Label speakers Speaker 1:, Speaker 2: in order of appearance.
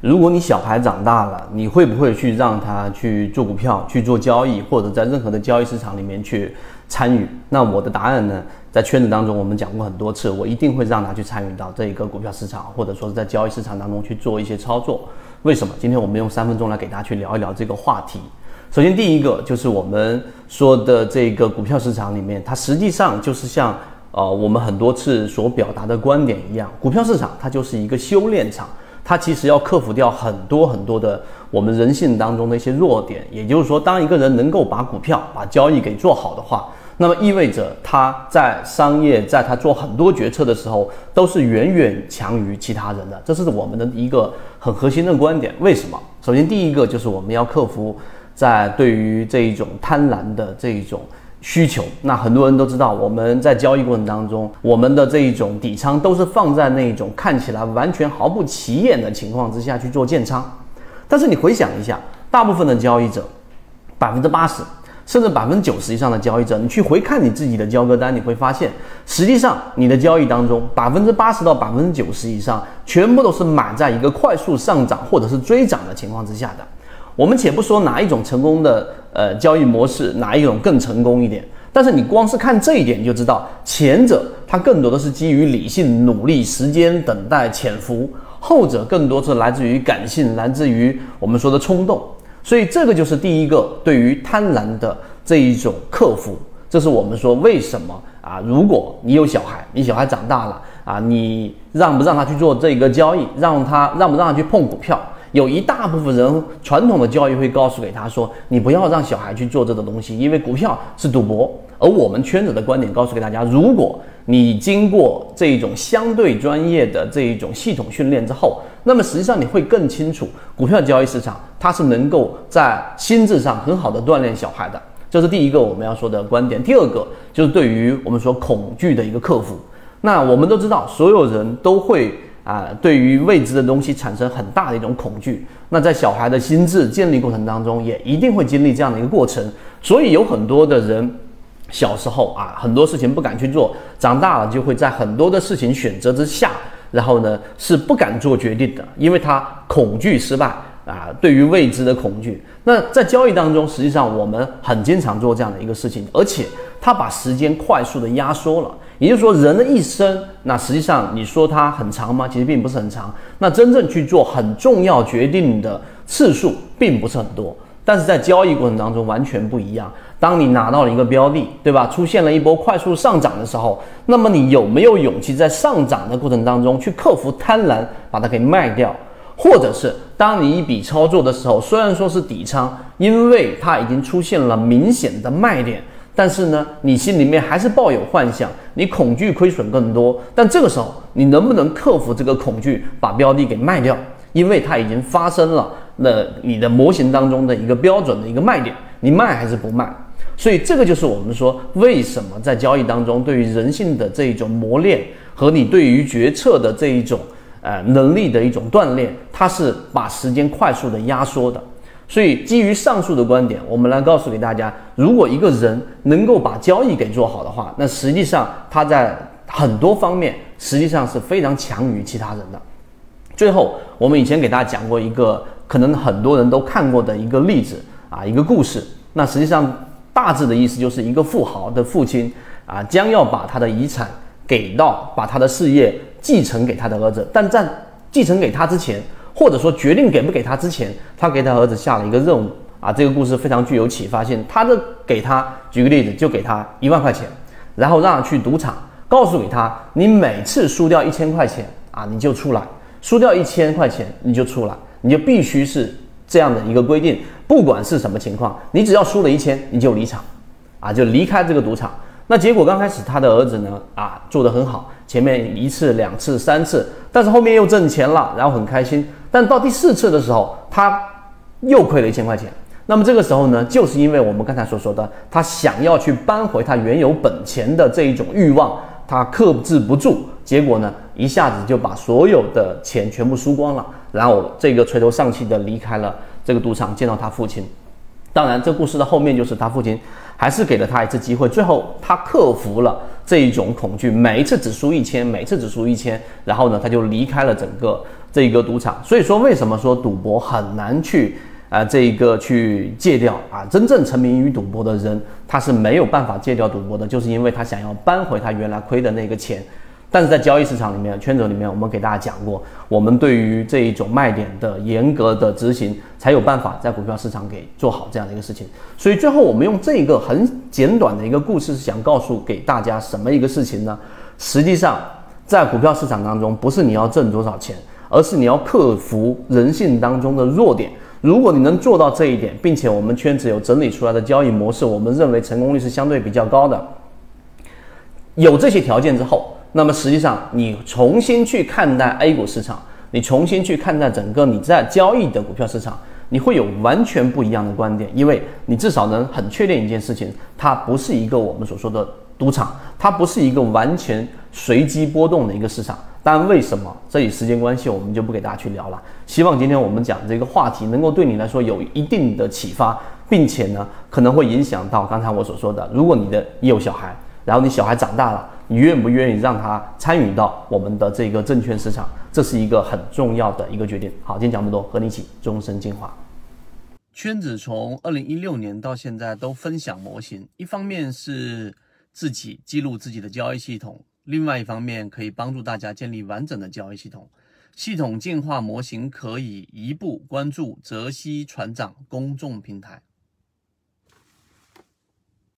Speaker 1: 如果你小孩长大了，你会不会去让他去做股票、去做交易，或者在任何的交易市场里面去参与？那我的答案呢，在圈子当中我们讲过很多次，我一定会让他去参与到这一个股票市场，或者说是在交易市场当中去做一些操作。为什么？今天我们用三分钟来给大家去聊一聊这个话题。首先，第一个就是我们说的这个股票市场里面，它实际上就是像呃我们很多次所表达的观点一样，股票市场它就是一个修炼场。它其实要克服掉很多很多的我们人性当中的一些弱点，也就是说，当一个人能够把股票、把交易给做好的话，那么意味着他在商业，在他做很多决策的时候，都是远远强于其他人的。这是我们的一个很核心的观点。为什么？首先，第一个就是我们要克服在对于这一种贪婪的这一种。需求，那很多人都知道，我们在交易过程当中，我们的这一种底仓都是放在那种看起来完全毫不起眼的情况之下去做建仓。但是你回想一下，大部分的交易者，百分之八十甚至百分之九十以上的交易者，你去回看你自己的交割单，你会发现，实际上你的交易当中，百分之八十到百分之九十以上，全部都是买在一个快速上涨或者是追涨的情况之下的。我们且不说哪一种成功的呃交易模式，哪一种更成功一点，但是你光是看这一点就知道，前者它更多的是基于理性、努力、时间、等待、潜伏，后者更多是来自于感性，来自于我们说的冲动。所以这个就是第一个对于贪婪的这一种克服。这是我们说为什么啊？如果你有小孩，你小孩长大了啊，你让不让他去做这个交易，让他让不让他去碰股票？有一大部分人传统的教育会告诉给他说，你不要让小孩去做这个东西，因为股票是赌博。而我们圈子的观点告诉给大家，如果你经过这种相对专业的这一种系统训练之后，那么实际上你会更清楚，股票交易市场它是能够在心智上很好的锻炼小孩的。这是第一个我们要说的观点。第二个就是对于我们说恐惧的一个克服。那我们都知道，所有人都会。啊，对于未知的东西产生很大的一种恐惧。那在小孩的心智建立过程当中，也一定会经历这样的一个过程。所以有很多的人小时候啊，很多事情不敢去做，长大了就会在很多的事情选择之下，然后呢是不敢做决定的，因为他恐惧失败啊，对于未知的恐惧。那在交易当中，实际上我们很经常做这样的一个事情，而且他把时间快速的压缩了。也就是说，人的一生，那实际上你说它很长吗？其实并不是很长。那真正去做很重要决定的次数并不是很多。但是在交易过程当中完全不一样。当你拿到了一个标的，对吧？出现了一波快速上涨的时候，那么你有没有勇气在上涨的过程当中去克服贪婪，把它给卖掉？或者是当你一笔操作的时候，虽然说是底仓，因为它已经出现了明显的卖点。但是呢，你心里面还是抱有幻想，你恐惧亏损更多。但这个时候，你能不能克服这个恐惧，把标的给卖掉？因为它已经发生了，那你的模型当中的一个标准的一个卖点，你卖还是不卖？所以这个就是我们说，为什么在交易当中，对于人性的这一种磨练和你对于决策的这一种呃能力的一种锻炼，它是把时间快速的压缩的。所以，基于上述的观点，我们来告诉给大家：如果一个人能够把交易给做好的话，那实际上他在很多方面实际上是非常强于其他人的。最后，我们以前给大家讲过一个可能很多人都看过的一个例子啊，一个故事。那实际上大致的意思就是一个富豪的父亲啊，将要把他的遗产给到，把他的事业继承给他的儿子，但在继承给他之前。或者说决定给不给他之前，他给他儿子下了一个任务啊，这个故事非常具有启发性。他的给他举个例子，就给他一万块钱，然后让他去赌场，告诉给他，你每次输掉一千块钱啊，你就出来；输掉一千块钱你就出来，你就必须是这样的一个规定，不管是什么情况，你只要输了一千，你就离场，啊，就离开这个赌场。那结果刚开始他的儿子呢啊做得很好，前面一次两次三次，但是后面又挣钱了，然后很开心。但到第四次的时候，他又亏了一千块钱。那么这个时候呢，就是因为我们刚才所说的，他想要去扳回他原有本钱的这一种欲望，他克制不住，结果呢一下子就把所有的钱全部输光了，然后这个垂头丧气的离开了这个赌场，见到他父亲。当然，这故事的后面就是他父亲还是给了他一次机会，最后他克服了这一种恐惧，每一次只输一千，每一次只输一千，然后呢，他就离开了整个这一个赌场。所以说，为什么说赌博很难去啊这一个去戒掉啊？真正沉迷于赌博的人，他是没有办法戒掉赌博的，就是因为他想要扳回他原来亏的那个钱。但是在交易市场里面，圈子里面，我们给大家讲过，我们对于这一种卖点的严格的执行，才有办法在股票市场给做好这样的一个事情。所以最后，我们用这一个很简短的一个故事，是想告诉给大家什么一个事情呢？实际上，在股票市场当中，不是你要挣多少钱，而是你要克服人性当中的弱点。如果你能做到这一点，并且我们圈子有整理出来的交易模式，我们认为成功率是相对比较高的。有这些条件之后。那么实际上，你重新去看待 A 股市场，你重新去看待整个你在交易的股票市场，你会有完全不一样的观点，因为你至少能很确定一件事情，它不是一个我们所说的赌场，它不是一个完全随机波动的一个市场。但为什么？这里时间关系，我们就不给大家去聊了。希望今天我们讲这个话题能够对你来说有一定的启发，并且呢，可能会影响到刚才我所说的，如果你的有小孩，然后你小孩长大了。你愿不愿意让他参与到我们的这个证券市场？这是一个很重要的一个决定。好，今天讲这么多，和你一起终身进化。圈子从二零一六年到现在都分享模型，一方面是自己记录自己的交易系统，另外一方面可以帮助大家建立完整的交易系统。系统进化模型可以一步关注泽西船长公众平台。